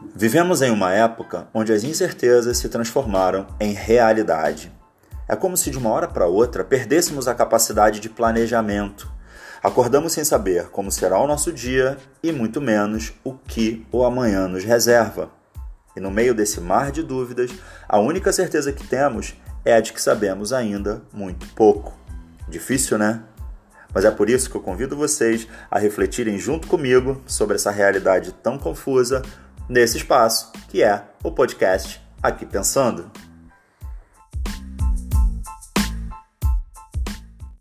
Vivemos em uma época onde as incertezas se transformaram em realidade. É como se de uma hora para outra perdêssemos a capacidade de planejamento. Acordamos sem saber como será o nosso dia e muito menos o que o amanhã nos reserva. E no meio desse mar de dúvidas, a única certeza que temos é a de que sabemos ainda muito pouco. Difícil, né? Mas é por isso que eu convido vocês a refletirem junto comigo sobre essa realidade tão confusa nesse espaço que é o podcast Aqui Pensando.